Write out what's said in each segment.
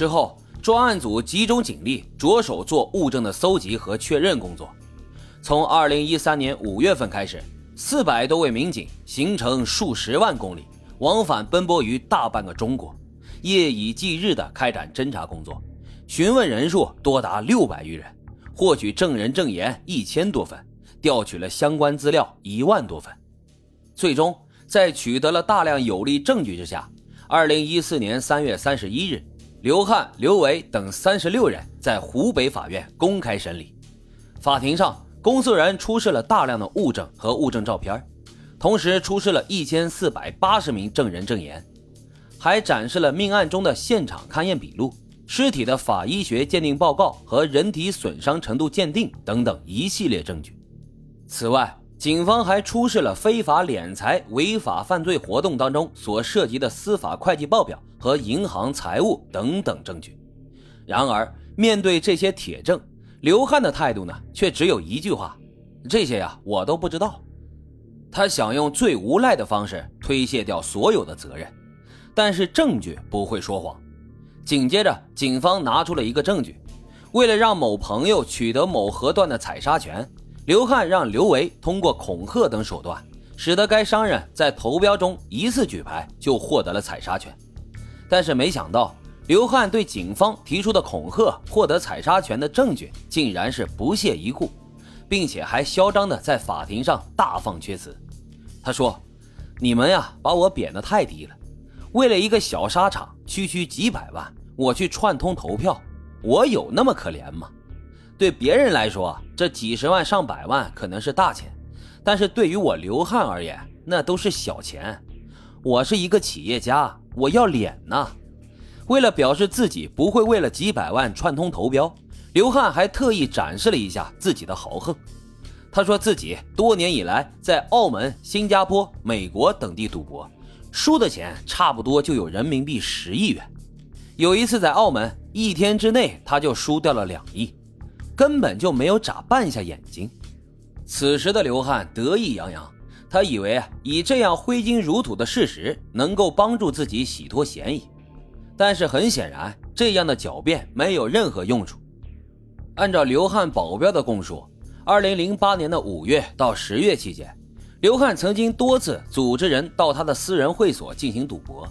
之后，专案组集中警力，着手做物证的搜集和确认工作。从二零一三年五月份开始，四百多位民警行程数十万公里，往返奔波于大半个中国，夜以继日地开展侦查工作，询问人数多达六百余人，获取证人证言一千多份，调取了相关资料一万多份。最终，在取得了大量有力证据之下，二零一四年三月三十一日，刘汉、刘维等三十六人在湖北法院公开审理，法庭上。公诉人出示了大量的物证和物证照片，同时出示了一千四百八十名证人证言，还展示了命案中的现场勘验笔录、尸体的法医学鉴定报告和人体损伤程度鉴定等等一系列证据。此外，警方还出示了非法敛财、违法犯罪活动当中所涉及的司法会计报表和银行财务等等证据。然而，面对这些铁证，刘汉的态度呢，却只有一句话：“这些呀，我都不知道。”他想用最无赖的方式推卸掉所有的责任，但是证据不会说谎。紧接着，警方拿出了一个证据：为了让某朋友取得某河段的采砂权，刘汉让刘维通过恐吓等手段，使得该商人在投标中一次举牌就获得了采砂权。但是没想到。刘汉对警方提出的恐吓获得采砂权的证据，竟然是不屑一顾，并且还嚣张的在法庭上大放厥词。他说：“你们呀，把我贬得太低了。为了一个小沙场，区区几百万，我去串通投票，我有那么可怜吗？对别人来说，这几十万上百万可能是大钱，但是对于我刘汉而言，那都是小钱。我是一个企业家，我要脸呐。”为了表示自己不会为了几百万串通投标，刘汉还特意展示了一下自己的豪横。他说自己多年以来在澳门、新加坡、美国等地赌博，输的钱差不多就有人民币十亿元。有一次在澳门，一天之内他就输掉了两亿，根本就没有眨半下眼睛。此时的刘汉得意洋洋，他以为以这样挥金如土的事实能够帮助自己洗脱嫌疑。但是很显然，这样的狡辩没有任何用处。按照刘汉保镖的供述，二零零八年的五月到十月期间，刘汉曾经多次组织人到他的私人会所进行赌博。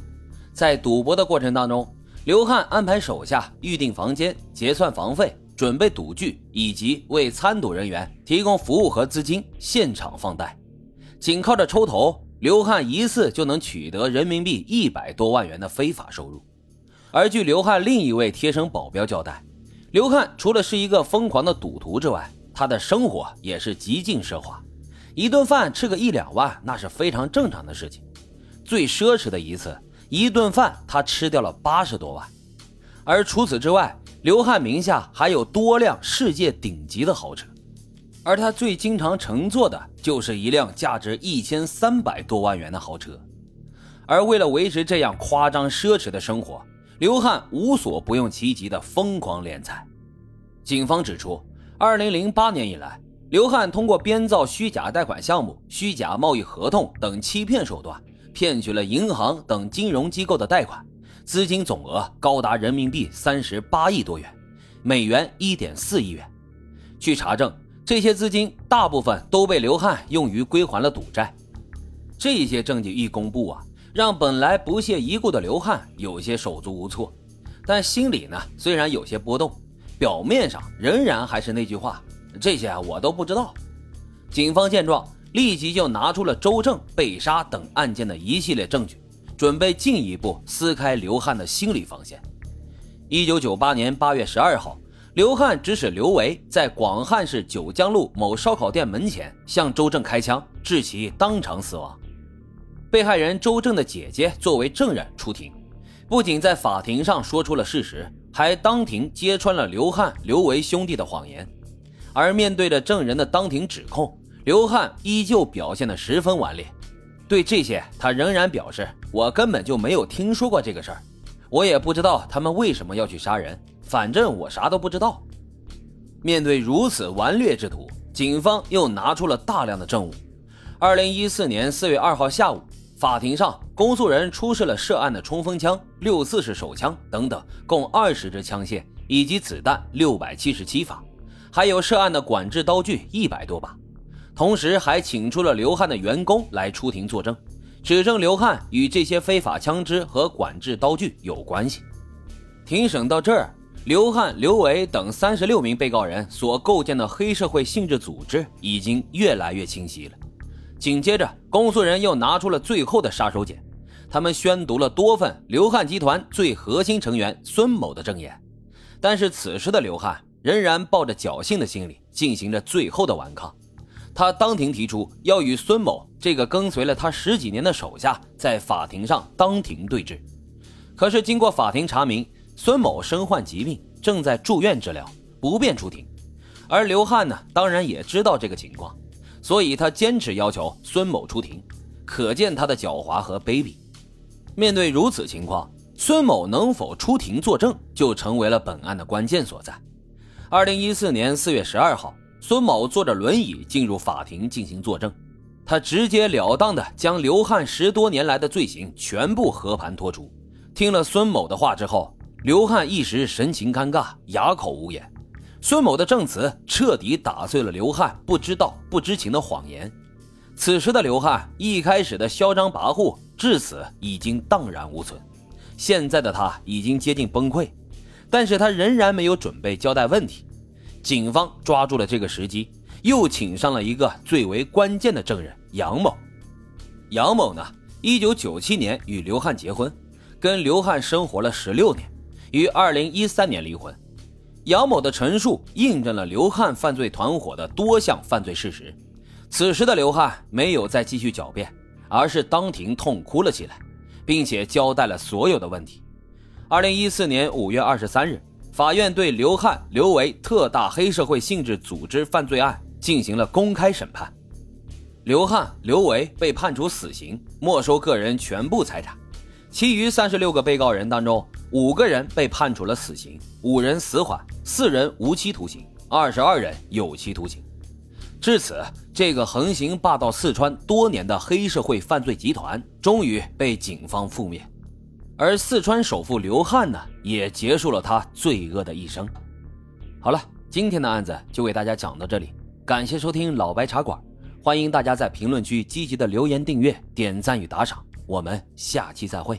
在赌博的过程当中，刘汉安排手下预订房间、结算房费、准备赌具，以及为参赌人员提供服务和资金，现场放贷。仅靠着抽头，刘汉一次就能取得人民币一百多万元的非法收入。而据刘汉另一位贴身保镖交代，刘汉除了是一个疯狂的赌徒之外，他的生活也是极尽奢华，一顿饭吃个一两万那是非常正常的事情。最奢侈的一次，一顿饭他吃掉了八十多万。而除此之外，刘汉名下还有多辆世界顶级的豪车，而他最经常乘坐的就是一辆价值一千三百多万元的豪车。而为了维持这样夸张奢侈的生活，刘汉无所不用其极的疯狂敛财。警方指出，二零零八年以来，刘汉通过编造虚假贷款项目、虚假贸易合同等欺骗手段，骗取了银行等金融机构的贷款，资金总额高达人民币三十八亿多元，美元一点四亿元。据查证，这些资金大部分都被刘汉用于归还了赌债。这些证据一公布啊！让本来不屑一顾的刘汉有些手足无措，但心里呢虽然有些波动，表面上仍然还是那句话：“这些我都不知道。”警方见状，立即就拿出了周正被杀等案件的一系列证据，准备进一步撕开刘汉的心理防线。一九九八年八月十二号，刘汉指使刘维在广汉市九江路某烧烤店门前向周正开枪，致其当场死亡。被害人周正的姐姐作为证人出庭，不仅在法庭上说出了事实，还当庭揭穿了刘汉、刘维兄弟的谎言。而面对着证人的当庭指控，刘汉依旧表现得十分顽劣。对这些，他仍然表示：“我根本就没有听说过这个事儿，我也不知道他们为什么要去杀人，反正我啥都不知道。”面对如此顽劣之徒，警方又拿出了大量的证物。二零一四年四月二号下午。法庭上，公诉人出示了涉案的冲锋枪、六四式手枪等等，共二十支枪械以及子弹六百七十七发，还有涉案的管制刀具一百多把。同时，还请出了刘汉的员工来出庭作证，指证刘汉与这些非法枪支和管制刀具有关系。庭审到这儿，刘汉、刘伟等三十六名被告人所构建的黑社会性质组织已经越来越清晰了。紧接着，公诉人又拿出了最后的杀手锏，他们宣读了多份刘汉集团最核心成员孙某的证言。但是此时的刘汉仍然抱着侥幸的心理，进行着最后的顽抗。他当庭提出要与孙某这个跟随了他十几年的手下在法庭上当庭对质。可是经过法庭查明，孙某身患疾病，正在住院治疗，不便出庭。而刘汉呢，当然也知道这个情况。所以他坚持要求孙某出庭，可见他的狡猾和卑鄙。面对如此情况，孙某能否出庭作证，就成为了本案的关键所在。二零一四年四月十二号，孙某坐着轮椅进入法庭进行作证，他直截了当地将刘汉十多年来的罪行全部和盘托出。听了孙某的话之后，刘汉一时神情尴尬，哑口无言。孙某的证词彻底打碎了刘汉不知道、不知情的谎言。此时的刘汉一开始的嚣张跋扈，至此已经荡然无存。现在的他已经接近崩溃，但是他仍然没有准备交代问题。警方抓住了这个时机，又请上了一个最为关键的证人杨某。杨某呢，一九九七年与刘汉结婚，跟刘汉生活了十六年，于二零一三年离婚。杨某的陈述印证了刘汉犯罪团伙的多项犯罪事实。此时的刘汉没有再继续狡辩，而是当庭痛哭了起来，并且交代了所有的问题。二零一四年五月二十三日，法院对刘汉、刘维特大黑社会性质组织犯罪案进行了公开审判。刘汉、刘维被判处死刑，没收个人全部财产。其余三十六个被告人当中，五个人被判处了死刑，五人死缓，四人无期徒刑，二十二人有期徒刑。至此，这个横行霸道四川多年的黑社会犯罪集团终于被警方覆灭，而四川首富刘汉呢，也结束了他罪恶的一生。好了，今天的案子就为大家讲到这里，感谢收听老白茶馆，欢迎大家在评论区积极的留言、订阅、点赞与打赏。我们下期再会。